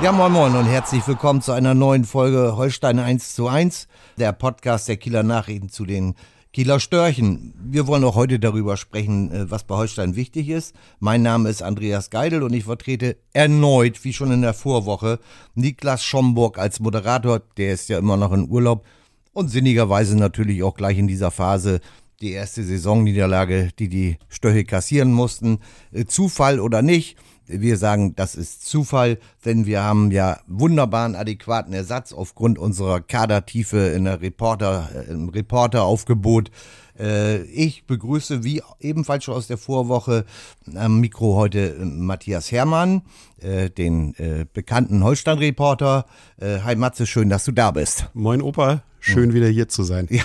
Ja, moin moin und herzlich willkommen zu einer neuen Folge Holstein 1 zu 1, der Podcast der Kieler Nachrichten zu den Kieler Störchen. Wir wollen auch heute darüber sprechen, äh, was bei Holstein wichtig ist. Mein Name ist Andreas Geidel und ich vertrete erneut, wie schon in der Vorwoche, Niklas Schomburg als Moderator. Der ist ja immer noch in Urlaub und sinnigerweise natürlich auch gleich in dieser Phase die erste Saisonniederlage, die die Störche kassieren mussten. Äh, Zufall oder nicht? Wir sagen, das ist Zufall, denn wir haben ja wunderbaren, adäquaten Ersatz aufgrund unserer Kadertiefe in der Reporter, äh, im Reporteraufgebot. Äh, ich begrüße, wie ebenfalls schon aus der Vorwoche, am Mikro heute äh, Matthias Herrmann, den bekannten Holstein-Reporter. Hi Matze, schön, dass du da bist. Moin Opa, schön wieder hier zu sein.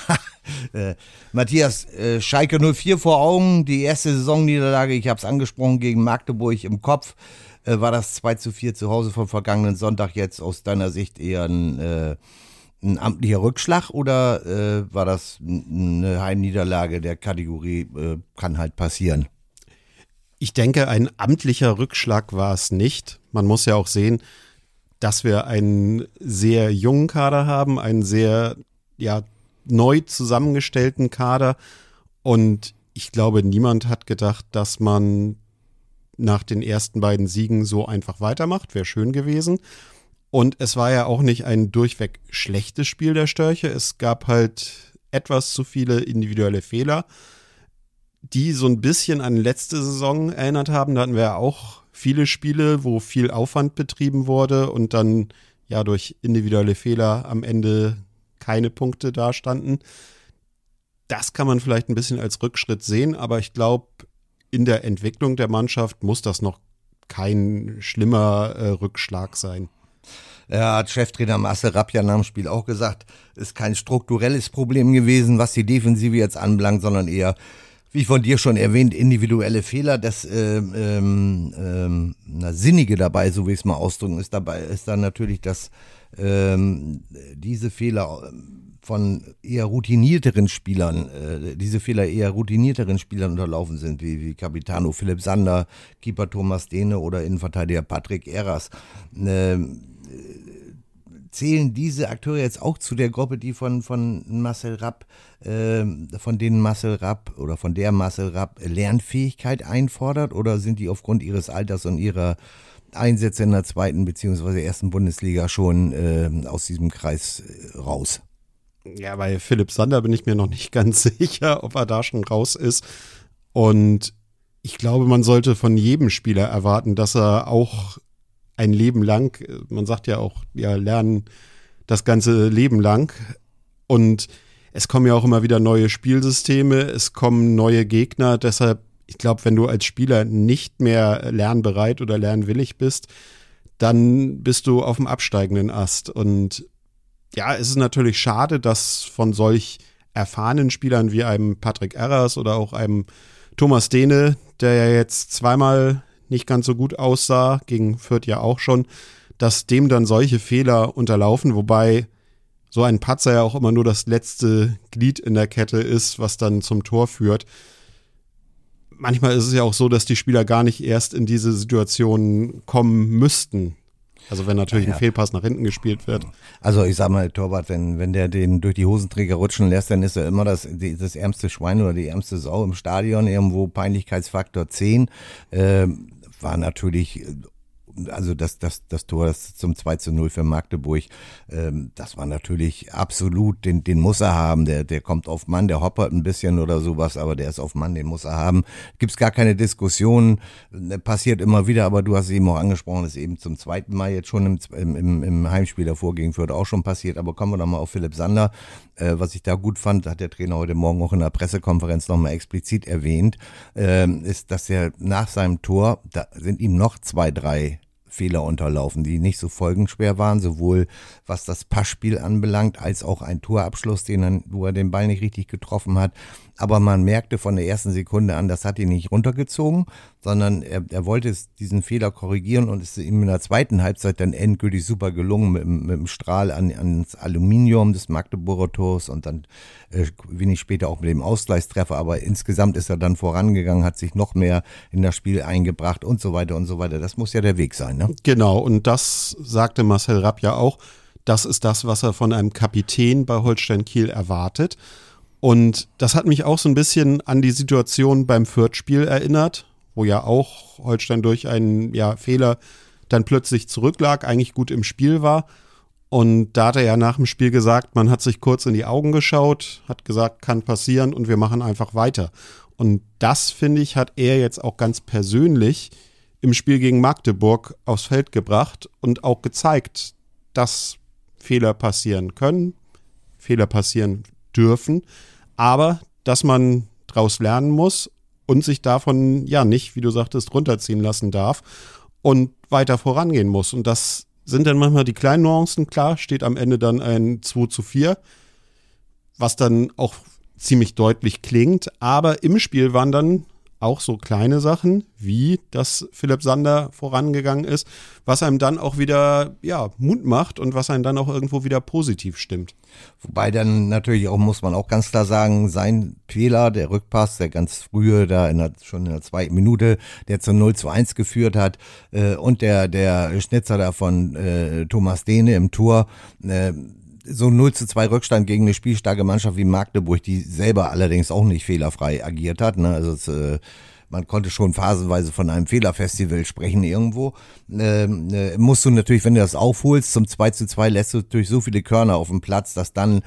Ja, äh, Matthias, äh, Schalke 04 vor Augen, die erste Saisonniederlage, ich habe es angesprochen, gegen Magdeburg im Kopf. Äh, war das 2 zu 4 zu Hause vom vergangenen Sonntag jetzt aus deiner Sicht eher ein, äh, ein amtlicher Rückschlag oder äh, war das eine Heimniederlage der Kategorie, äh, kann halt passieren? Ich denke, ein amtlicher Rückschlag war es nicht. Man muss ja auch sehen, dass wir einen sehr jungen Kader haben, einen sehr ja, neu zusammengestellten Kader. Und ich glaube, niemand hat gedacht, dass man nach den ersten beiden Siegen so einfach weitermacht. Wäre schön gewesen. Und es war ja auch nicht ein durchweg schlechtes Spiel der Störche. Es gab halt etwas zu viele individuelle Fehler, die so ein bisschen an letzte Saison erinnert haben. Da hatten wir ja auch viele Spiele, wo viel Aufwand betrieben wurde und dann ja durch individuelle Fehler am Ende keine Punkte dastanden. Das kann man vielleicht ein bisschen als Rückschritt sehen, aber ich glaube, in der Entwicklung der Mannschaft muss das noch kein schlimmer äh, Rückschlag sein. Er hat Cheftrainer Marcel Rapp ja nach dem Spiel auch gesagt, ist kein strukturelles Problem gewesen, was die Defensive jetzt anbelangt, sondern eher, wie von dir schon erwähnt, individuelle Fehler. Das ähm, ähm, ähm na, Sinnige dabei, so wie ich es mal ausdrücken, ist dabei, ist dann natürlich, dass ähm, diese Fehler von eher routinierteren Spielern, äh, diese Fehler eher routinierteren Spielern unterlaufen sind, wie, wie Capitano Philipp Sander, Keeper Thomas Dehne oder Innenverteidiger Patrick Eras. Ähm, zählen diese Akteure jetzt auch zu der Gruppe, die von, von Marcel Rapp, äh, von denen Marcel Rapp oder von der Marcel Rapp Lernfähigkeit einfordert oder sind die aufgrund ihres Alters und ihrer Einsätze in der zweiten beziehungsweise ersten Bundesliga schon äh, aus diesem Kreis äh, raus. Ja, bei Philipp Sander bin ich mir noch nicht ganz sicher, ob er da schon raus ist. Und ich glaube, man sollte von jedem Spieler erwarten, dass er auch ein Leben lang, man sagt ja auch, ja, lernen das ganze Leben lang. Und es kommen ja auch immer wieder neue Spielsysteme, es kommen neue Gegner. Deshalb ich glaube, wenn du als Spieler nicht mehr lernbereit oder lernwillig bist, dann bist du auf dem absteigenden Ast. Und ja, es ist natürlich schade, dass von solch erfahrenen Spielern wie einem Patrick Erras oder auch einem Thomas Dehne, der ja jetzt zweimal nicht ganz so gut aussah, gegen Fürth ja auch schon, dass dem dann solche Fehler unterlaufen, wobei so ein Patzer ja auch immer nur das letzte Glied in der Kette ist, was dann zum Tor führt manchmal ist es ja auch so, dass die Spieler gar nicht erst in diese Situation kommen müssten. Also wenn natürlich ja, ein Fehlpass nach hinten gespielt wird. Also ich sag mal, Torwart, wenn, wenn der den durch die Hosenträger rutschen lässt, dann ist er immer das, das ärmste Schwein oder die ärmste Sau im Stadion, irgendwo Peinlichkeitsfaktor 10. Äh, war natürlich also das, das, das Tor das zum 2 zu 0 für Magdeburg, ähm, das war natürlich absolut, den, den muss er haben. Der, der kommt auf Mann, der hoppert ein bisschen oder sowas, aber der ist auf Mann, den muss er haben. Gibt's gar keine Diskussion, äh, passiert immer wieder, aber du hast eben auch angesprochen, ist eben zum zweiten Mal jetzt schon im, im, im Heimspiel davor gegen Fürth auch schon passiert. Aber kommen wir doch mal auf Philipp Sander. Äh, was ich da gut fand, hat der Trainer heute Morgen auch in der Pressekonferenz nochmal explizit erwähnt, äh, ist, dass er nach seinem Tor, da sind ihm noch zwei, drei Fehler unterlaufen, die nicht so folgenschwer waren, sowohl was das Passspiel anbelangt, als auch ein Torabschluss, den er, wo er den Ball nicht richtig getroffen hat. Aber man merkte von der ersten Sekunde an, das hat ihn nicht runtergezogen, sondern er, er wollte diesen Fehler korrigieren und ist ihm in der zweiten Halbzeit dann endgültig super gelungen mit, mit dem Strahl an, ans Aluminium des Magdeburger Tors und dann äh, wenig später auch mit dem Ausgleichstreffer, aber insgesamt ist er dann vorangegangen, hat sich noch mehr in das Spiel eingebracht und so weiter und so weiter. Das muss ja der Weg sein, ne? Genau, und das sagte Marcel Rapp ja auch. Das ist das, was er von einem Kapitän bei Holstein Kiel erwartet. Und das hat mich auch so ein bisschen an die Situation beim Fürth-Spiel erinnert, wo ja auch Holstein durch einen ja, Fehler dann plötzlich zurücklag, eigentlich gut im Spiel war. Und da hat er ja nach dem Spiel gesagt, man hat sich kurz in die Augen geschaut, hat gesagt, kann passieren und wir machen einfach weiter. Und das, finde ich, hat er jetzt auch ganz persönlich im Spiel gegen Magdeburg aufs Feld gebracht und auch gezeigt, dass Fehler passieren können, Fehler passieren dürfen, aber dass man daraus lernen muss und sich davon ja nicht, wie du sagtest, runterziehen lassen darf und weiter vorangehen muss. Und das sind dann manchmal die kleinen Nuancen. Klar, steht am Ende dann ein 2 zu 4, was dann auch ziemlich deutlich klingt. Aber im Spiel waren dann auch so kleine Sachen, wie dass Philipp Sander vorangegangen ist, was einem dann auch wieder ja, Mut macht und was einem dann auch irgendwo wieder positiv stimmt. Wobei dann natürlich auch, muss man auch ganz klar sagen, sein Fehler, der Rückpass, der ganz frühe, da in der, schon in der zweiten Minute, der zu 0 zu 1 geführt hat, äh, und der, der Schnitzer da von äh, Thomas Dehne im Tor, äh, so 0 zu 2 Rückstand gegen eine spielstarke Mannschaft wie Magdeburg, die selber allerdings auch nicht fehlerfrei agiert hat. Ne? Also es, äh, man konnte schon phasenweise von einem Fehlerfestival sprechen irgendwo. Ähm, äh, musst du natürlich, wenn du das aufholst, zum 2 zu 2 lässt du durch so viele Körner auf dem Platz, dass dann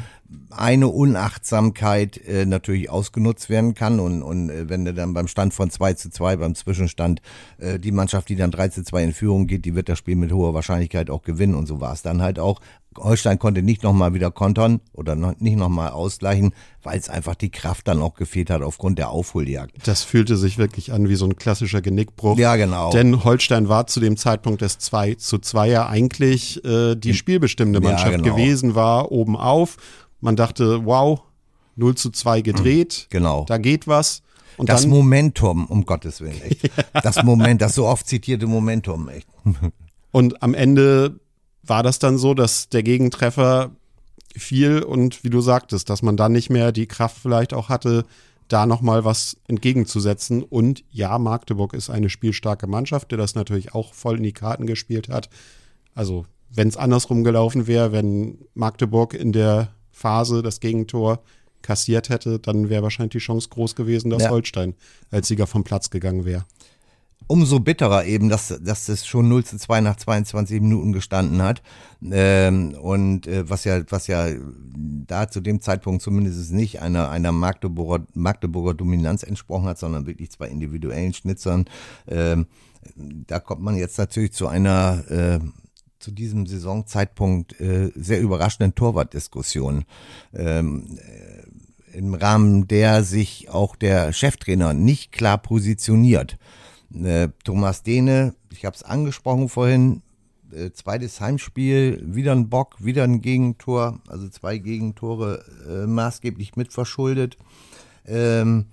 eine Unachtsamkeit äh, natürlich ausgenutzt werden kann und, und äh, wenn du dann beim Stand von 2 zu 2, beim Zwischenstand, äh, die Mannschaft, die dann 3 zu 2 in Führung geht, die wird das Spiel mit hoher Wahrscheinlichkeit auch gewinnen und so war es dann halt auch. Holstein konnte nicht nochmal wieder kontern oder noch, nicht nochmal ausgleichen, weil es einfach die Kraft dann auch gefehlt hat aufgrund der Aufholjagd. Das fühlte sich wirklich an wie so ein klassischer Genickbruch. Ja, genau. Denn Holstein war zu dem Zeitpunkt des 2 zu 2 ja eigentlich äh, die spielbestimmende Mannschaft ja, genau. gewesen, war oben auf. Man dachte, wow, 0 zu 2 gedreht. Genau. Da geht was. Und das dann, Momentum, um Gottes Willen, echt. Das Moment, das so oft zitierte Momentum, echt. Und am Ende war das dann so, dass der Gegentreffer fiel und wie du sagtest, dass man dann nicht mehr die Kraft vielleicht auch hatte, da nochmal was entgegenzusetzen. Und ja, Magdeburg ist eine spielstarke Mannschaft, der das natürlich auch voll in die Karten gespielt hat. Also, wenn es andersrum gelaufen wäre, wenn Magdeburg in der Phase das Gegentor kassiert hätte, dann wäre wahrscheinlich die Chance groß gewesen, dass ja. Holstein als Sieger vom Platz gegangen wäre umso bitterer eben, dass, dass es schon 0 zu 2 nach 22 Minuten gestanden hat. Ähm, und äh, was ja, was ja da zu dem Zeitpunkt zumindest nicht einer, einer Magdeburger, Magdeburger Dominanz entsprochen hat, sondern wirklich zwei individuellen Schnitzern. Ähm, da kommt man jetzt natürlich zu einer äh, zu diesem Saisonzeitpunkt äh, sehr überraschenden Torwartdiskussion. Ähm, äh, im Rahmen der sich auch der Cheftrainer nicht klar positioniert. Äh, Thomas Dehne, ich habe es angesprochen vorhin, äh, zweites Heimspiel, wieder ein Bock, wieder ein Gegentor, also zwei Gegentore äh, maßgeblich mitverschuldet. Ähm,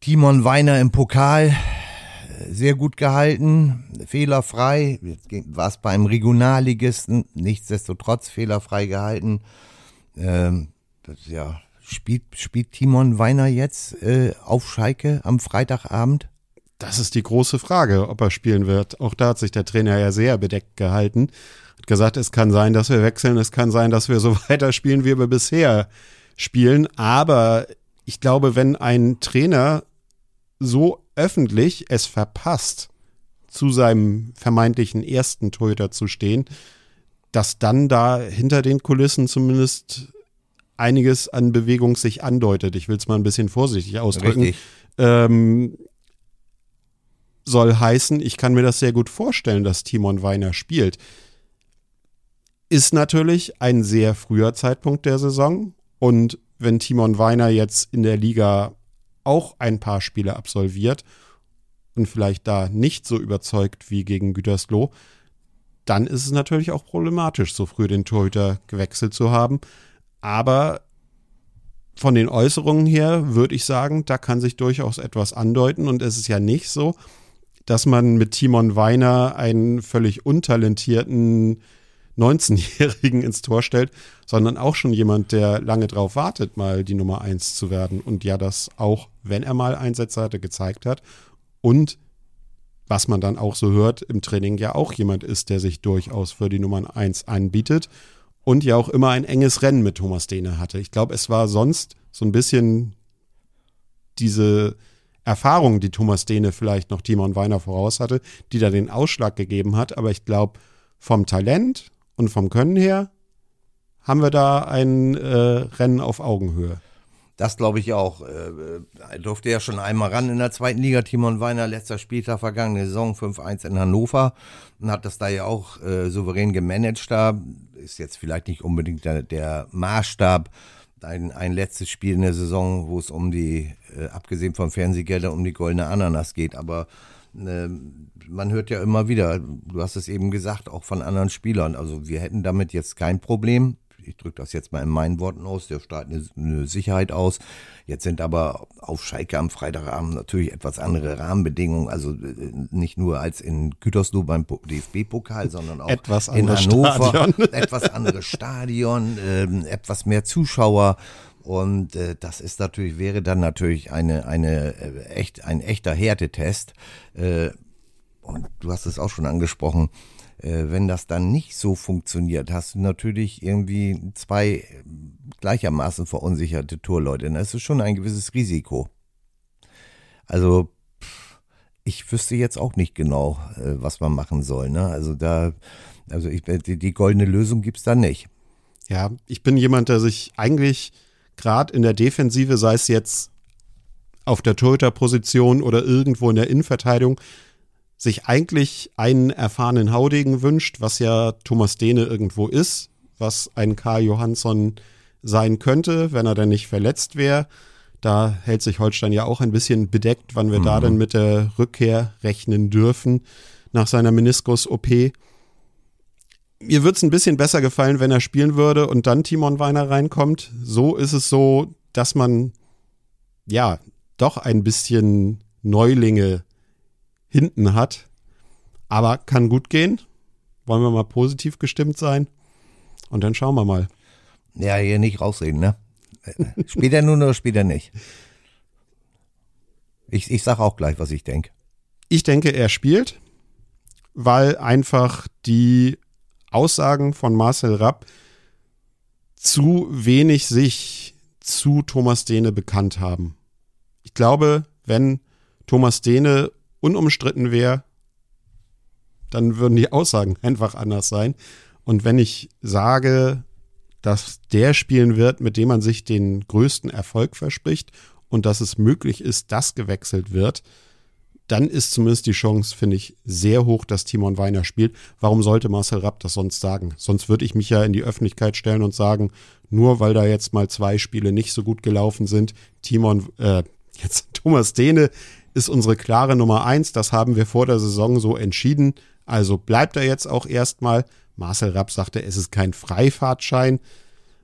Timon Weiner im Pokal, sehr gut gehalten, fehlerfrei. Jetzt war es beim Regionalligisten, nichtsdestotrotz fehlerfrei gehalten. Ähm, das, ja, spielt, spielt Timon Weiner jetzt äh, auf Schalke am Freitagabend? Das ist die große Frage, ob er spielen wird. Auch da hat sich der Trainer ja sehr bedeckt gehalten. Hat gesagt, es kann sein, dass wir wechseln, es kann sein, dass wir so weiter spielen, wie wir bisher spielen. Aber ich glaube, wenn ein Trainer so öffentlich es verpasst, zu seinem vermeintlichen ersten Torhüter zu stehen, dass dann da hinter den Kulissen zumindest einiges an Bewegung sich andeutet. Ich will es mal ein bisschen vorsichtig ausdrücken. Ähm, soll heißen, ich kann mir das sehr gut vorstellen, dass Timon Weiner spielt. Ist natürlich ein sehr früher Zeitpunkt der Saison und wenn Timon Weiner jetzt in der Liga auch ein paar Spiele absolviert und vielleicht da nicht so überzeugt wie gegen Gütersloh, dann ist es natürlich auch problematisch, so früh den Torhüter gewechselt zu haben. Aber von den Äußerungen her würde ich sagen, da kann sich durchaus etwas andeuten. Und es ist ja nicht so, dass man mit Timon Weiner einen völlig untalentierten 19-Jährigen ins Tor stellt, sondern auch schon jemand, der lange drauf wartet, mal die Nummer 1 zu werden. Und ja, das auch, wenn er mal Einsätze hatte, gezeigt hat. Und was man dann auch so hört, im Training ja auch jemand ist, der sich durchaus für die Nummer 1 anbietet und ja auch immer ein enges Rennen mit Thomas Dehne hatte. Ich glaube, es war sonst so ein bisschen diese Erfahrung, die Thomas Dehne vielleicht noch Timon Weiner voraus hatte, die da den Ausschlag gegeben hat. Aber ich glaube, vom Talent und vom Können her haben wir da ein äh, Rennen auf Augenhöhe. Das glaube ich auch. Er äh, durfte ja schon einmal ran in der zweiten Liga. Timon Weiner, letzter Spieltag, vergangene Saison 5-1 in Hannover und hat das da ja auch äh, souverän gemanagt da. Ist jetzt vielleicht nicht unbedingt der, der Maßstab. Ein, ein letztes Spiel in der Saison, wo es um die, äh, abgesehen von Fernsehgeldern, um die goldene Ananas geht. Aber äh, man hört ja immer wieder, du hast es eben gesagt, auch von anderen Spielern. Also wir hätten damit jetzt kein Problem ich drücke das jetzt mal in meinen Worten aus, der strahlt eine, eine, Sicherheit aus. Jetzt sind aber auf Schalke am Freitagabend natürlich etwas andere Rahmenbedingungen, also äh, nicht nur als in Gütersloh beim DFB-Pokal, sondern auch etwas in Hannover, Stadion. etwas anderes Stadion, äh, etwas mehr Zuschauer. Und äh, das ist natürlich, wäre dann natürlich eine, eine äh, echt, ein echter Härtetest. Äh, und du hast es auch schon angesprochen, äh, wenn das dann nicht so funktioniert, hast du natürlich irgendwie zwei gleichermaßen verunsicherte Torleute. Das ist schon ein gewisses Risiko. Also ich wüsste jetzt auch nicht genau, äh, was man machen soll. Ne? Also da, also ich, die, die goldene Lösung gibt es da nicht. Ja, ich bin jemand, der sich eigentlich gerade in der Defensive, sei es jetzt auf der Torhüterposition oder irgendwo in der Innenverteidigung, sich eigentlich einen erfahrenen Haudegen wünscht, was ja Thomas Dehne irgendwo ist, was ein Karl Johansson sein könnte, wenn er denn nicht verletzt wäre. Da hält sich Holstein ja auch ein bisschen bedeckt, wann wir mhm. da denn mit der Rückkehr rechnen dürfen nach seiner Meniskus-OP. Mir würde es ein bisschen besser gefallen, wenn er spielen würde und dann Timon Weiner reinkommt. So ist es so, dass man ja doch ein bisschen Neulinge hinten hat. Aber kann gut gehen. Wollen wir mal positiv gestimmt sein? Und dann schauen wir mal. Ja, hier nicht rausreden, ne? Spielt er nun oder spielt er nicht? Ich, ich sage auch gleich, was ich denke. Ich denke, er spielt, weil einfach die Aussagen von Marcel Rapp zu wenig sich zu Thomas Dehne bekannt haben. Ich glaube, wenn Thomas Dehne unumstritten wäre, dann würden die Aussagen einfach anders sein. Und wenn ich sage, dass der spielen wird, mit dem man sich den größten Erfolg verspricht und dass es möglich ist, dass gewechselt wird, dann ist zumindest die Chance, finde ich, sehr hoch, dass Timon Weiner spielt. Warum sollte Marcel Rapp das sonst sagen? Sonst würde ich mich ja in die Öffentlichkeit stellen und sagen, nur weil da jetzt mal zwei Spiele nicht so gut gelaufen sind, Timon, äh, jetzt Thomas Dehne ist unsere klare Nummer eins. Das haben wir vor der Saison so entschieden. Also bleibt er jetzt auch erstmal. Marcel Rapp sagte, es ist kein Freifahrtschein.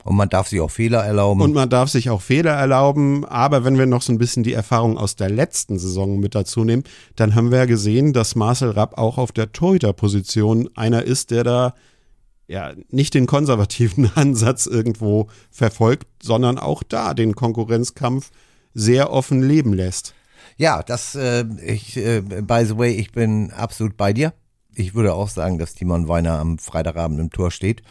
Und man darf sich auch Fehler erlauben. Und man darf sich auch Fehler erlauben. Aber wenn wir noch so ein bisschen die Erfahrung aus der letzten Saison mit dazu nehmen, dann haben wir ja gesehen, dass Marcel Rapp auch auf der Torhüterposition einer ist, der da ja nicht den konservativen Ansatz irgendwo verfolgt, sondern auch da den Konkurrenzkampf sehr offen leben lässt. Ja, das, äh, ich, äh, by the way, ich bin absolut bei dir. Ich würde auch sagen, dass Timon Weiner am Freitagabend im Tor steht.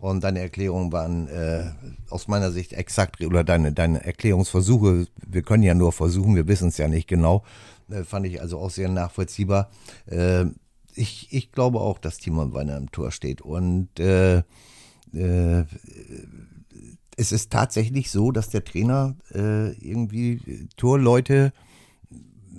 Und deine Erklärungen waren äh, aus meiner Sicht exakt, oder deine, deine Erklärungsversuche, wir können ja nur versuchen, wir wissen es ja nicht genau, äh, fand ich also auch sehr nachvollziehbar. Äh, ich, ich glaube auch, dass Timon Weiner im Tor steht. Und äh, äh, es ist tatsächlich so, dass der Trainer äh, irgendwie Torleute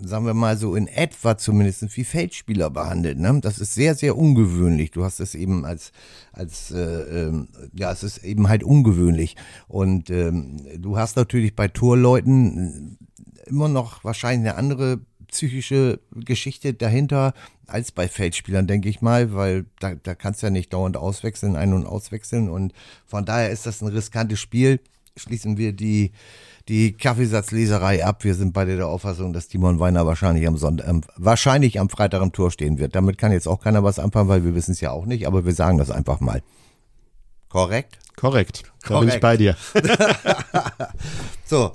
sagen wir mal so in etwa zumindest wie Feldspieler behandelt. Ne? Das ist sehr, sehr ungewöhnlich. Du hast es eben als, als äh, ähm, ja, es ist eben halt ungewöhnlich. Und ähm, du hast natürlich bei Torleuten immer noch wahrscheinlich eine andere psychische Geschichte dahinter als bei Feldspielern, denke ich mal, weil da, da kannst du ja nicht dauernd auswechseln, ein- und auswechseln. Und von daher ist das ein riskantes Spiel schließen wir die, die Kaffeesatzleserei ab. Wir sind beide der Auffassung, dass Timon Weiner wahrscheinlich am Sonntag, ähm, wahrscheinlich am Freitag im Tor stehen wird. Damit kann jetzt auch keiner was anfangen, weil wir wissen es ja auch nicht, aber wir sagen das einfach mal. Korrekt? Korrekt. Da Korrekt. bin ich bei dir. so,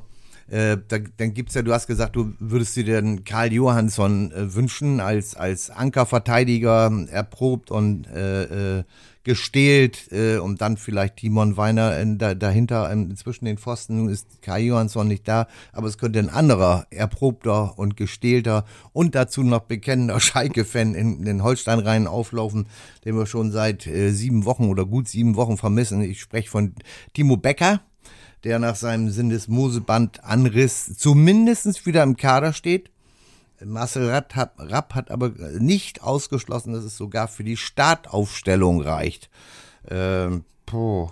äh, da, dann gibt's ja, du hast gesagt, du würdest dir den Karl Johansson äh, wünschen als, als Ankerverteidiger, erprobt und äh, äh, gestählt äh, und dann vielleicht Timon Weiner in, da, dahinter in, zwischen den Pfosten. Ist Karl Johansson nicht da, aber es könnte ein anderer erprobter und gestählter und dazu noch bekennender Schalke-Fan in den Holstein-Reihen auflaufen, den wir schon seit äh, sieben Wochen oder gut sieben Wochen vermissen. Ich spreche von Timo Becker der nach seinem Syndesmoseband-Anriss zumindest wieder im Kader steht. Marcel Rapp hat, Rapp hat aber nicht ausgeschlossen, dass es sogar für die Startaufstellung reicht. Ähm, puh,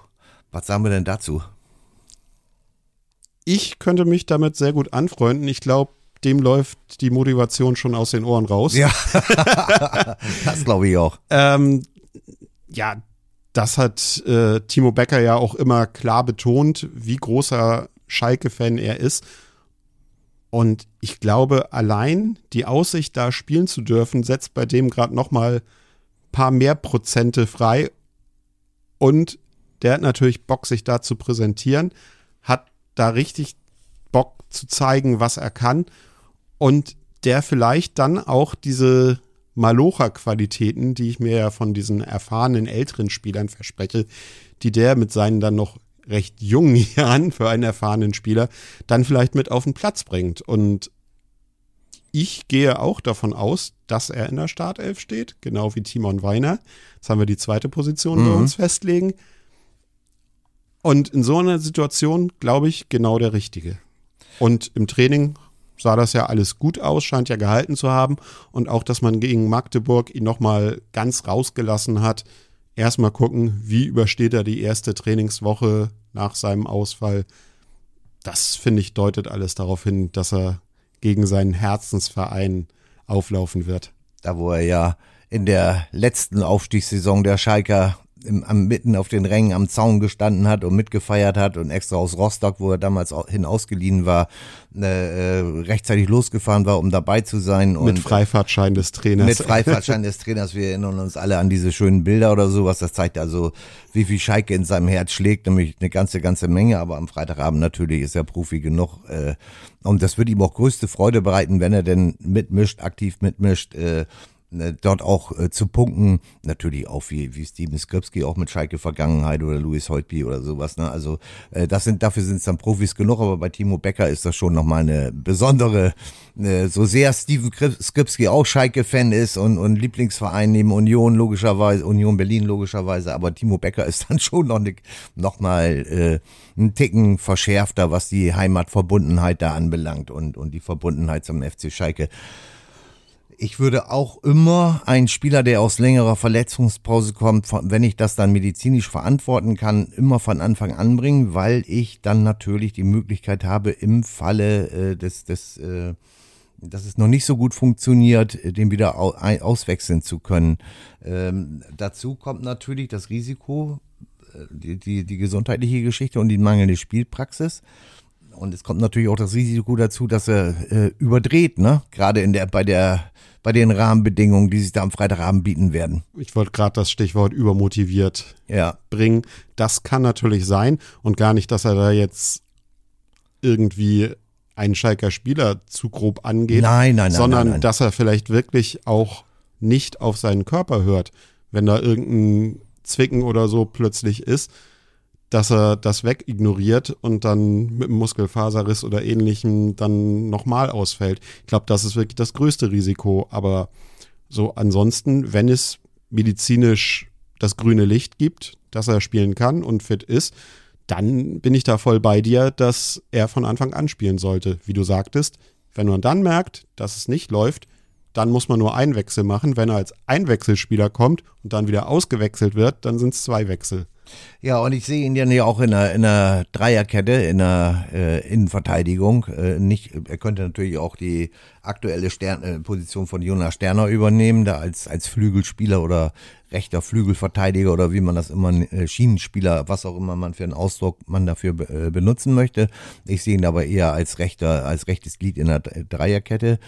was sagen wir denn dazu? Ich könnte mich damit sehr gut anfreunden. Ich glaube, dem läuft die Motivation schon aus den Ohren raus. Ja, das glaube ich auch. Ähm, ja, das hat äh, Timo Becker ja auch immer klar betont, wie großer Schalke-Fan er ist. Und ich glaube, allein die Aussicht, da spielen zu dürfen, setzt bei dem gerade noch mal paar mehr Prozente frei. Und der hat natürlich Bock, sich da zu präsentieren, hat da richtig Bock zu zeigen, was er kann. Und der vielleicht dann auch diese Malocha-Qualitäten, die ich mir ja von diesen erfahrenen älteren Spielern verspreche, die der mit seinen dann noch recht jungen Jahren für einen erfahrenen Spieler dann vielleicht mit auf den Platz bringt. Und ich gehe auch davon aus, dass er in der Startelf steht, genau wie Timon Weiner. Jetzt haben wir die zweite Position mhm. bei uns festlegen. Und in so einer Situation, glaube ich, genau der Richtige. Und im Training sah das ja alles gut aus, scheint ja gehalten zu haben. Und auch, dass man gegen Magdeburg ihn nochmal ganz rausgelassen hat. Erstmal gucken, wie übersteht er die erste Trainingswoche nach seinem Ausfall. Das, finde ich, deutet alles darauf hin, dass er gegen seinen Herzensverein auflaufen wird. Da, wo er ja in der letzten Aufstiegssaison der Schalker im, am, mitten auf den Rängen am Zaun gestanden hat und mitgefeiert hat und extra aus Rostock, wo er damals hin ausgeliehen war, äh, rechtzeitig losgefahren war, um dabei zu sein. Und mit Freifahrtschein des Trainers. Mit Freifahrtschein des Trainers. Wir erinnern uns alle an diese schönen Bilder oder sowas. Das zeigt also, wie viel Schalke in seinem Herz schlägt, nämlich eine ganze, ganze Menge. Aber am Freitagabend natürlich ist er Profi genug. Äh, und das wird ihm auch größte Freude bereiten, wenn er denn mitmischt, aktiv mitmischt. Äh, Ne, dort auch äh, zu punkten. Natürlich auch wie, wie Steven Skripski, auch mit Schalke Vergangenheit oder Louis Holtby oder sowas. Ne? Also äh, das sind, dafür sind es dann Profis genug, aber bei Timo Becker ist das schon nochmal eine besondere, äh, so sehr Steven Skripski auch Schalke-Fan ist und, und Lieblingsverein neben Union logischerweise, Union Berlin logischerweise, aber Timo Becker ist dann schon noch, ne, noch mal äh, ein Ticken verschärfter, was die Heimatverbundenheit da anbelangt und, und die Verbundenheit zum FC Schalke. Ich würde auch immer einen Spieler, der aus längerer Verletzungspause kommt, wenn ich das dann medizinisch verantworten kann, immer von Anfang an bringen, weil ich dann natürlich die Möglichkeit habe, im Falle äh, des, des äh, dass es noch nicht so gut funktioniert, äh, den wieder auswechseln zu können. Ähm, dazu kommt natürlich das Risiko, äh, die, die, die gesundheitliche Geschichte und die mangelnde Spielpraxis. Und es kommt natürlich auch das Risiko dazu, dass er äh, überdreht, ne? Gerade in der bei der bei den Rahmenbedingungen, die sich da am Freitagabend bieten werden. Ich wollte gerade das Stichwort übermotiviert ja. bringen. Das kann natürlich sein und gar nicht, dass er da jetzt irgendwie einen Schalker Spieler zu grob angeht, nein, nein, nein, sondern dass er vielleicht wirklich auch nicht auf seinen Körper hört, wenn da irgendein Zwicken oder so plötzlich ist dass er das wegignoriert und dann mit einem Muskelfaserriss oder ähnlichem dann nochmal ausfällt. Ich glaube, das ist wirklich das größte Risiko. Aber so ansonsten, wenn es medizinisch das grüne Licht gibt, dass er spielen kann und fit ist, dann bin ich da voll bei dir, dass er von Anfang an spielen sollte. Wie du sagtest, wenn man dann merkt, dass es nicht läuft, dann muss man nur einen Wechsel machen. Wenn er als Einwechselspieler kommt und dann wieder ausgewechselt wird, dann sind es zwei Wechsel. Ja, und ich sehe ihn ja auch in einer, in einer Dreierkette, in einer äh, Innenverteidigung. Äh, nicht, er könnte natürlich auch die aktuelle Stern, äh, Position von Jonas Sterner übernehmen, da als, als Flügelspieler oder rechter Flügelverteidiger oder wie man das immer, äh, Schienenspieler, was auch immer man für einen Ausdruck man dafür äh, benutzen möchte. Ich sehe ihn aber eher als rechter, als rechtes Glied in der Dreierkette,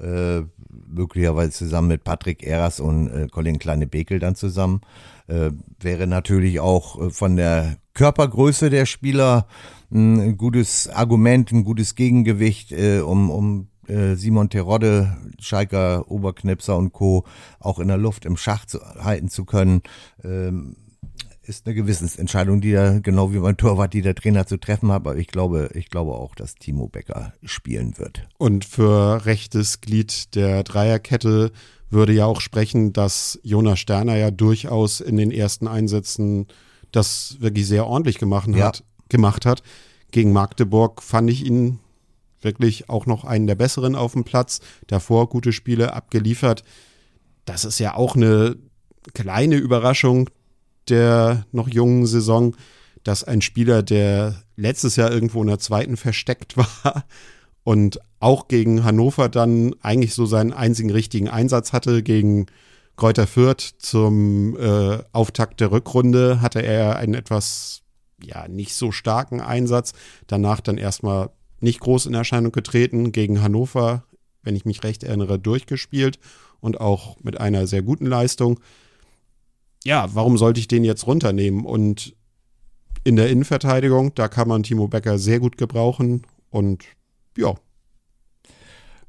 äh, möglicherweise zusammen mit Patrick Eras und äh, Colin Kleine-Bekel dann zusammen. Äh, wäre natürlich auch äh, von der Körpergröße der Spieler ein gutes Argument, ein gutes Gegengewicht, äh, um, um Simon Terodde, Schalker, Oberknipser und Co. auch in der Luft im Schach zu, halten zu können. Ähm, ist eine Gewissensentscheidung, die da genau wie beim Torwart, die der Trainer zu treffen hat. Aber ich glaube, ich glaube auch, dass Timo Becker spielen wird. Und für rechtes Glied der Dreierkette würde ja auch sprechen, dass Jonas Sterner ja durchaus in den ersten Einsätzen das wirklich sehr ordentlich gemacht hat. Ja. Gemacht hat. Gegen Magdeburg fand ich ihn wirklich auch noch einen der besseren auf dem Platz. Davor gute Spiele abgeliefert. Das ist ja auch eine kleine Überraschung der noch jungen Saison, dass ein Spieler, der letztes Jahr irgendwo in der zweiten versteckt war, und auch gegen Hannover dann eigentlich so seinen einzigen richtigen Einsatz hatte. Gegen Kräuter Fürth zum äh, Auftakt der Rückrunde hatte er einen etwas, ja, nicht so starken Einsatz. Danach dann erstmal nicht groß in Erscheinung getreten. Gegen Hannover, wenn ich mich recht erinnere, durchgespielt und auch mit einer sehr guten Leistung. Ja, warum sollte ich den jetzt runternehmen? Und in der Innenverteidigung, da kann man Timo Becker sehr gut gebrauchen und ja.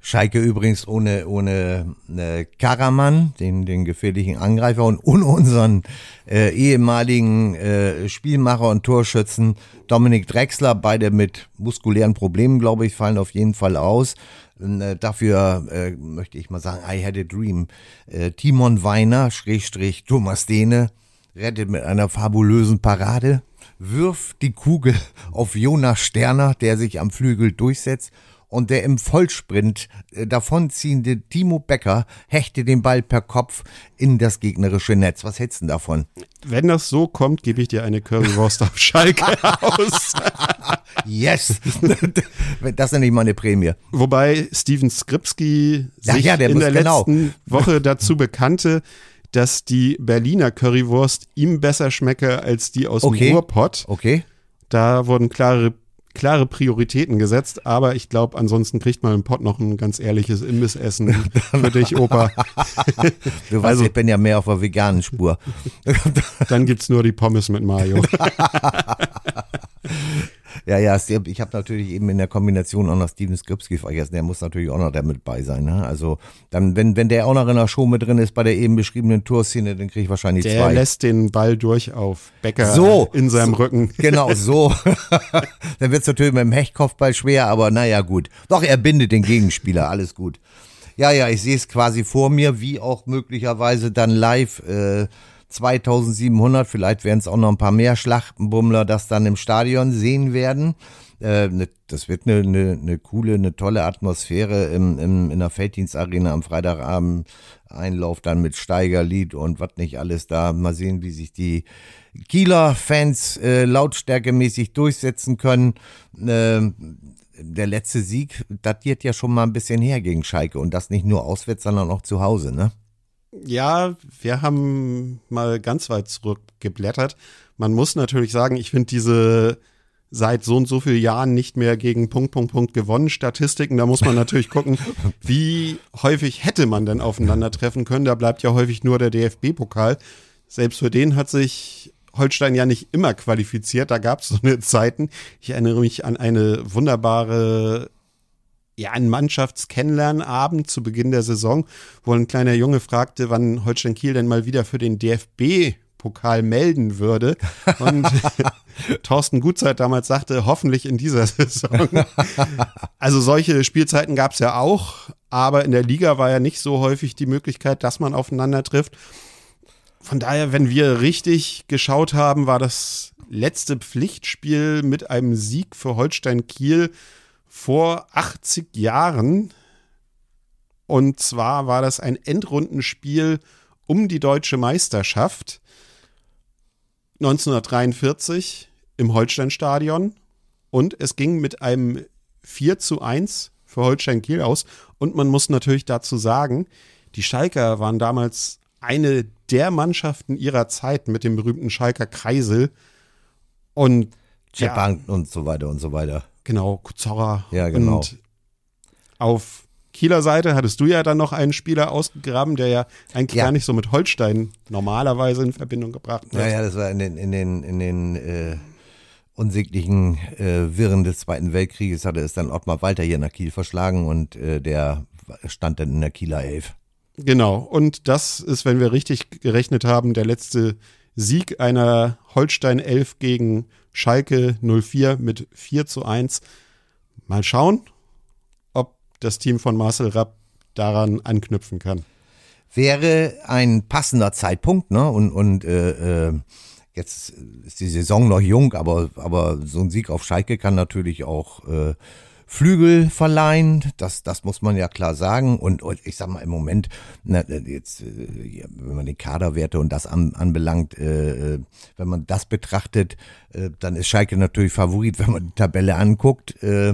Schalke übrigens ohne, ohne äh, Karaman, den, den gefährlichen Angreifer und ohne unseren äh, ehemaligen äh, Spielmacher und Torschützen Dominik Drexler, beide mit muskulären Problemen, glaube ich, fallen auf jeden Fall aus. Äh, dafür äh, möchte ich mal sagen, I had a dream. Äh, Timon Weiner, Schrägstrich Thomas Dehne, rettet mit einer fabulösen Parade wirft die Kugel auf Jonas Sterner, der sich am Flügel durchsetzt und der im Vollsprint äh, davonziehende Timo Becker hechte den Ball per Kopf in das gegnerische Netz. Was hältst du davon? Wenn das so kommt, gebe ich dir eine Currywurst auf Schalke aus. yes! das ist nämlich meine Prämie. Wobei Steven Skripski sich ja, ja, in der genau. letzten Woche dazu bekannte, dass die Berliner Currywurst ihm besser schmecke als die aus okay. dem Ruhrpott. Okay. Da wurden klare, klare Prioritäten gesetzt, aber ich glaube, ansonsten kriegt man im Pott noch ein ganz ehrliches Imbissessen für dich, Opa. du weißt, also, ich bin ja mehr auf der veganen Spur. Dann gibt es nur die Pommes mit Mayo. Ja, ja, ich habe natürlich eben in der Kombination auch noch Steven Skripski vergessen. Der muss natürlich auch noch damit bei sein. Ne? Also dann, wenn, wenn der auch noch in der Show mit drin ist bei der eben beschriebenen Tourszene, dann kriege ich wahrscheinlich der zwei. Der lässt den Ball durch auf Becker so, in seinem so, Rücken. Genau, so. dann wird es natürlich mit dem Hechtkopfball schwer, aber naja, gut. Doch, er bindet den Gegenspieler, alles gut. Ja, ja, ich sehe es quasi vor mir, wie auch möglicherweise dann live äh, 2700, vielleicht werden es auch noch ein paar mehr Schlachtenbummler, das dann im Stadion sehen werden. Äh, ne, das wird eine, eine, eine coole, eine tolle Atmosphäre im, im, in der Felddienstarena am Freitagabend. Einlauf dann mit Steigerlied und was nicht alles da. Mal sehen, wie sich die Kieler Fans äh, lautstärkemäßig durchsetzen können. Äh, der letzte Sieg datiert ja schon mal ein bisschen her gegen Schalke und das nicht nur auswärts, sondern auch zu Hause, ne? Ja, wir haben mal ganz weit zurückgeblättert. Man muss natürlich sagen, ich finde diese seit so und so vielen Jahren nicht mehr gegen Punkt, Punkt, Punkt gewonnen Statistiken. Da muss man natürlich gucken, wie häufig hätte man denn aufeinandertreffen können. Da bleibt ja häufig nur der DFB-Pokal. Selbst für den hat sich Holstein ja nicht immer qualifiziert. Da gab es so eine Zeiten. Ich erinnere mich an eine wunderbare ja, ein Mannschaftskennenlernabend zu Beginn der Saison, wo ein kleiner Junge fragte, wann Holstein Kiel denn mal wieder für den DFB Pokal melden würde. Und Thorsten Gutzeit damals sagte, hoffentlich in dieser Saison. Also solche Spielzeiten gab es ja auch, aber in der Liga war ja nicht so häufig die Möglichkeit, dass man aufeinander trifft. Von daher, wenn wir richtig geschaut haben, war das letzte Pflichtspiel mit einem Sieg für Holstein Kiel vor 80 Jahren. Und zwar war das ein Endrundenspiel um die deutsche Meisterschaft. 1943 im Holsteinstadion und es ging mit einem 4 zu 1 für Holstein Kiel aus. Und man muss natürlich dazu sagen, die Schalker waren damals eine der Mannschaften ihrer Zeit mit dem berühmten Schalker Kreisel. Und Japan ja, und so weiter und so weiter. Genau, Kuzorra. Ja, genau. Und auf Kieler Seite hattest du ja dann noch einen Spieler ausgegraben, der ja eigentlich ja. gar nicht so mit Holstein normalerweise in Verbindung gebracht wird. Ja, ja, das war in den, in den, in den äh, unsäglichen äh, Wirren des Zweiten Weltkrieges hatte es dann Ottmar Walter hier nach Kiel verschlagen und äh, der stand dann in der Kieler Elf. Genau, und das ist, wenn wir richtig gerechnet haben, der letzte Sieg einer Holstein 11 gegen Schalke 04 mit 4 zu 1. Mal schauen, ob das Team von Marcel Rapp daran anknüpfen kann. Wäre ein passender Zeitpunkt, ne? Und, und äh, äh, jetzt ist die Saison noch jung, aber, aber so ein Sieg auf Schalke kann natürlich auch äh, Flügel verleihen, das, das muss man ja klar sagen. Und, und ich sag mal, im Moment, na, jetzt, äh, wenn man die Kaderwerte und das an, anbelangt, äh, äh, wenn man das betrachtet, äh, dann ist Schalke natürlich Favorit. Wenn man die Tabelle anguckt, äh,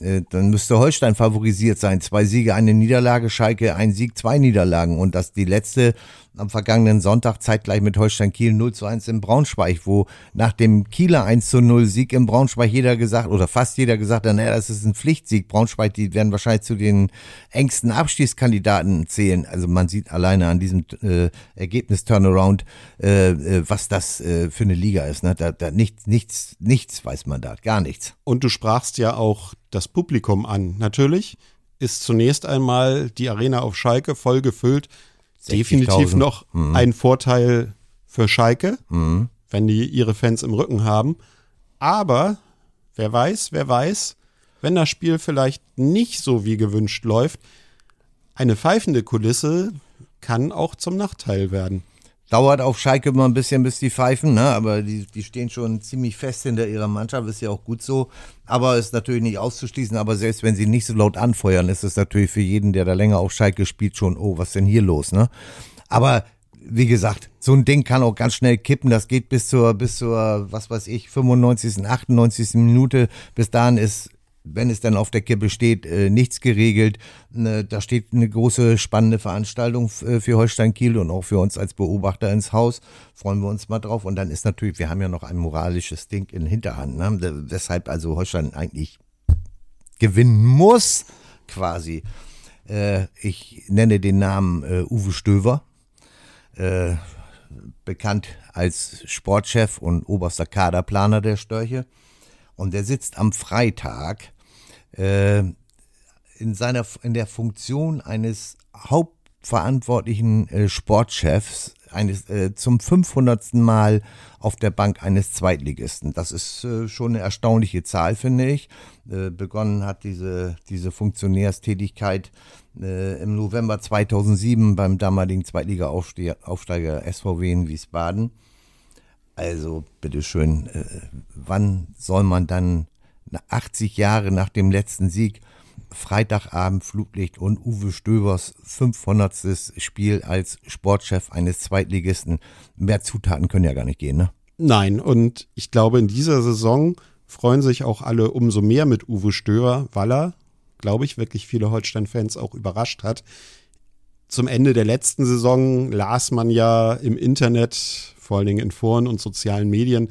äh, dann müsste Holstein favorisiert sein. Zwei Siege, eine Niederlage, Schalke ein Sieg, zwei Niederlagen. Und das die letzte am vergangenen Sonntag zeitgleich mit Holstein Kiel 0 zu 1 in Braunschweig, wo nach dem Kieler 1 zu 0 Sieg in Braunschweig jeder gesagt oder fast jeder gesagt hat, naja, das ist ein Pflichtsieg. Braunschweig, die werden wahrscheinlich zu den engsten Abstiegskandidaten zählen. Also man sieht alleine an diesem äh, Ergebnis-Turnaround, äh, äh, was das äh, für eine Liga ist. Ne? Da, da nichts, nichts, nichts weiß man da, gar nichts. Und du sprachst ja auch das Publikum an. Natürlich ist zunächst einmal die Arena auf Schalke voll gefüllt definitiv noch mhm. ein Vorteil für Schalke, mhm. wenn die ihre Fans im Rücken haben. Aber wer weiß, wer weiß, wenn das Spiel vielleicht nicht so wie gewünscht läuft, eine pfeifende Kulisse kann auch zum Nachteil werden. Dauert auf Schalke immer ein bisschen, bis die pfeifen, ne? aber die, die stehen schon ziemlich fest hinter ihrer Mannschaft, ist ja auch gut so. Aber ist natürlich nicht auszuschließen, aber selbst wenn sie nicht so laut anfeuern, ist es natürlich für jeden, der da länger auf Schalke spielt, schon, oh, was denn hier los, ne? Aber wie gesagt, so ein Ding kann auch ganz schnell kippen. Das geht bis zur, bis zur, was weiß ich, 95., 98. Minute. Bis dahin ist wenn es dann auf der Kippe steht, äh, nichts geregelt. Ne, da steht eine große, spannende Veranstaltung äh, für Holstein Kiel und auch für uns als Beobachter ins Haus. Freuen wir uns mal drauf. Und dann ist natürlich, wir haben ja noch ein moralisches Ding in Hinterhand. Ne? Weshalb also Holstein eigentlich gewinnen muss, quasi. Äh, ich nenne den Namen Uwe Stöver. Bekannt als Sportchef und oberster Kaderplaner der Störche. Und der sitzt am Freitag äh, in, seiner, in der Funktion eines hauptverantwortlichen äh, Sportchefs eines, äh, zum 500. Mal auf der Bank eines Zweitligisten. Das ist äh, schon eine erstaunliche Zahl, finde ich. Äh, begonnen hat diese, diese Funktionärstätigkeit äh, im November 2007 beim damaligen Zweitliga-Aufsteiger SVW in Wiesbaden. Also, bitteschön, äh, wann soll man dann 80 Jahre nach dem letzten Sieg Freitagabend Fluglicht und Uwe Stöbers 500. Spiel als Sportchef eines Zweitligisten. Mehr Zutaten können ja gar nicht gehen, ne? Nein, und ich glaube, in dieser Saison freuen sich auch alle umso mehr mit Uwe Stöber, weil er, glaube ich, wirklich viele Holstein-Fans auch überrascht hat. Zum Ende der letzten Saison las man ja im Internet vor allen Dingen in Foren und sozialen Medien,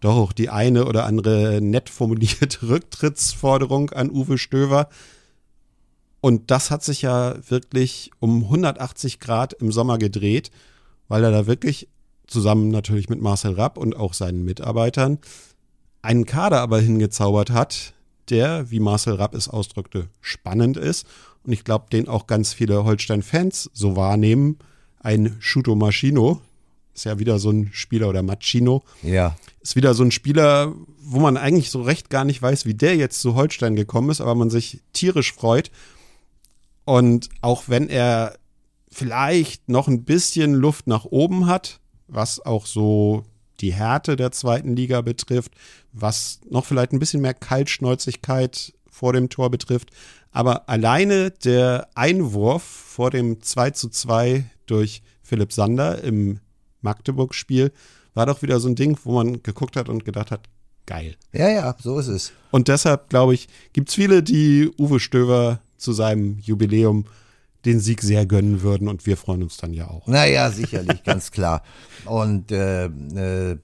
doch auch die eine oder andere nett formulierte Rücktrittsforderung an Uwe Stöver. Und das hat sich ja wirklich um 180 Grad im Sommer gedreht, weil er da wirklich zusammen natürlich mit Marcel Rapp und auch seinen Mitarbeitern einen Kader aber hingezaubert hat, der, wie Marcel Rapp es ausdrückte, spannend ist. Und ich glaube, den auch ganz viele Holstein-Fans so wahrnehmen. Ein Shuto Maschino, ist ja wieder so ein Spieler oder Machino. Ja. Ist wieder so ein Spieler, wo man eigentlich so recht gar nicht weiß, wie der jetzt zu Holstein gekommen ist, aber man sich tierisch freut. Und auch wenn er vielleicht noch ein bisschen Luft nach oben hat, was auch so die Härte der zweiten Liga betrifft, was noch vielleicht ein bisschen mehr Kaltschnäuzigkeit vor dem Tor betrifft. Aber alleine der Einwurf vor dem 2 zu 2 durch Philipp Sander im Magdeburg-Spiel war doch wieder so ein Ding, wo man geguckt hat und gedacht hat, geil. Ja, ja, so ist es. Und deshalb, glaube ich, gibt es viele, die Uwe Stöver zu seinem Jubiläum den Sieg sehr gönnen würden und wir freuen uns dann ja auch. Naja, sicherlich, ganz klar. Und äh, äh,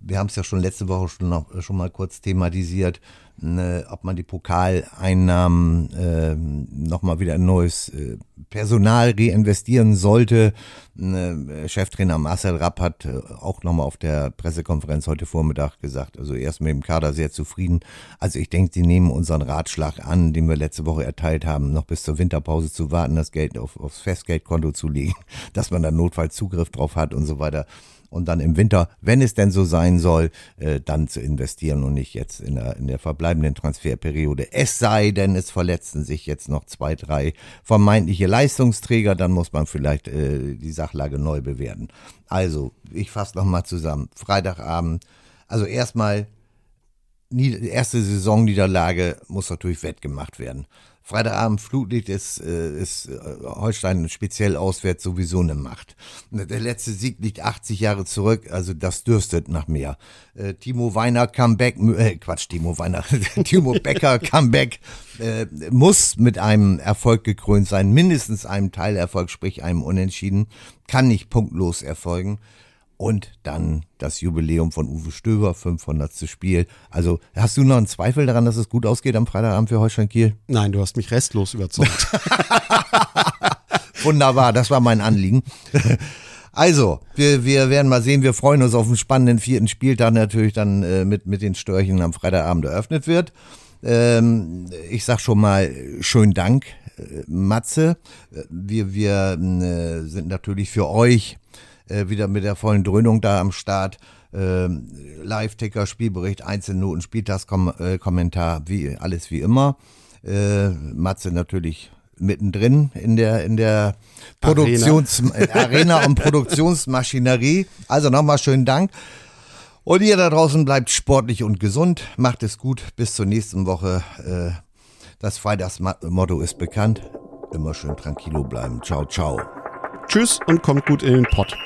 wir haben es ja schon letzte Woche schon, noch, schon mal kurz thematisiert, ne, ob man die Pokaleinnahmen äh, nochmal wieder ein neues äh, Personal reinvestieren sollte. Ne, Cheftrainer Marcel Rapp hat äh, auch nochmal auf der Pressekonferenz heute Vormittag gesagt, also er ist mit dem Kader sehr zufrieden. Also ich denke, sie nehmen unseren Ratschlag an, den wir letzte Woche erteilt haben, noch bis zur Winterpause zu warten, das Geld auf, aufs Festgeldkonto zu legen, dass man da notfalls Zugriff drauf hat und so weiter und dann im Winter, wenn es denn so sein soll, äh, dann zu investieren und nicht jetzt in der, in der verbleibenden Transferperiode. Es sei denn, es verletzen sich jetzt noch zwei, drei vermeintliche Leistungsträger, dann muss man vielleicht äh, die Sachlage neu bewerten. Also, ich fasse nochmal zusammen. Freitagabend, also erstmal, erste Saisonniederlage muss natürlich wettgemacht werden. Freitagabend Flutlicht ist, äh, ist äh, Holstein speziell auswärts sowieso eine Macht. Der letzte Sieg liegt 80 Jahre zurück, also das dürstet nach mehr. Äh, Timo Weiner Comeback, äh, Quatsch, Timo Weiner, Timo Becker Comeback äh, muss mit einem Erfolg gekrönt sein, mindestens einem Teilerfolg, sprich einem Unentschieden, kann nicht punktlos erfolgen und dann das Jubiläum von Uwe Stöber, 500. Spiel. Also hast du noch einen Zweifel daran, dass es gut ausgeht am Freitagabend für Holstein Kiel? Nein, du hast mich restlos überzeugt. Wunderbar, das war mein Anliegen. Also, wir, wir werden mal sehen, wir freuen uns auf einen spannenden vierten Spieltag natürlich dann äh, mit, mit den Störchen am Freitagabend eröffnet wird. Ähm, ich sag schon mal schönen Dank, äh, Matze. Äh, wir, wir äh, sind natürlich für euch äh, wieder mit der vollen Dröhnung da am Start. Äh, Live-Ticker, Spielbericht, Einzelnoten, Spieltagskommentar, wie alles wie immer. Äh, Matze natürlich mittendrin in der in der Produktions Arena, Arena und Produktionsmaschinerie. Also nochmal schönen Dank. Und ihr da draußen bleibt sportlich und gesund. Macht es gut. Bis zur nächsten Woche. Äh, das Freitagsmotto ist bekannt. Immer schön tranquilo bleiben. Ciao, ciao. Tschüss und kommt gut in den Pott.